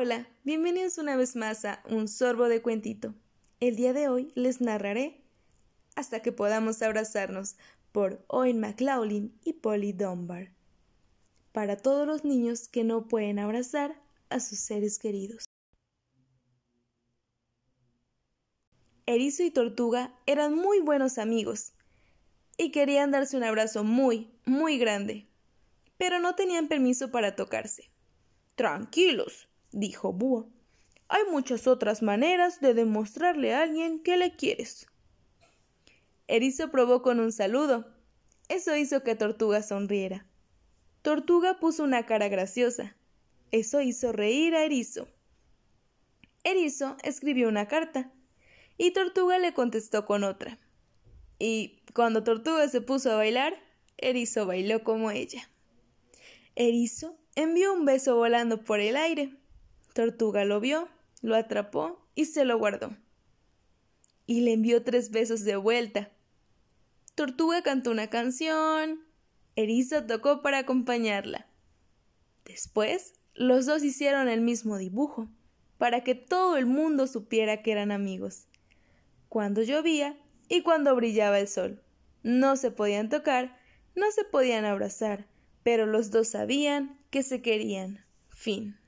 Hola, bienvenidos una vez más a Un Sorbo de Cuentito. El día de hoy les narraré Hasta que podamos abrazarnos por Owen McLaughlin y Polly Dunbar. Para todos los niños que no pueden abrazar a sus seres queridos. Erizo y Tortuga eran muy buenos amigos y querían darse un abrazo muy, muy grande, pero no tenían permiso para tocarse. Tranquilos, dijo Búho. Hay muchas otras maneras de demostrarle a alguien que le quieres. Erizo probó con un saludo. Eso hizo que Tortuga sonriera. Tortuga puso una cara graciosa. Eso hizo reír a Erizo. Erizo escribió una carta y Tortuga le contestó con otra. Y cuando Tortuga se puso a bailar, Erizo bailó como ella. Erizo envió un beso volando por el aire. Tortuga lo vio, lo atrapó y se lo guardó. Y le envió tres besos de vuelta. Tortuga cantó una canción. Erizo tocó para acompañarla. Después, los dos hicieron el mismo dibujo, para que todo el mundo supiera que eran amigos. Cuando llovía y cuando brillaba el sol. No se podían tocar, no se podían abrazar, pero los dos sabían que se querían. Fin.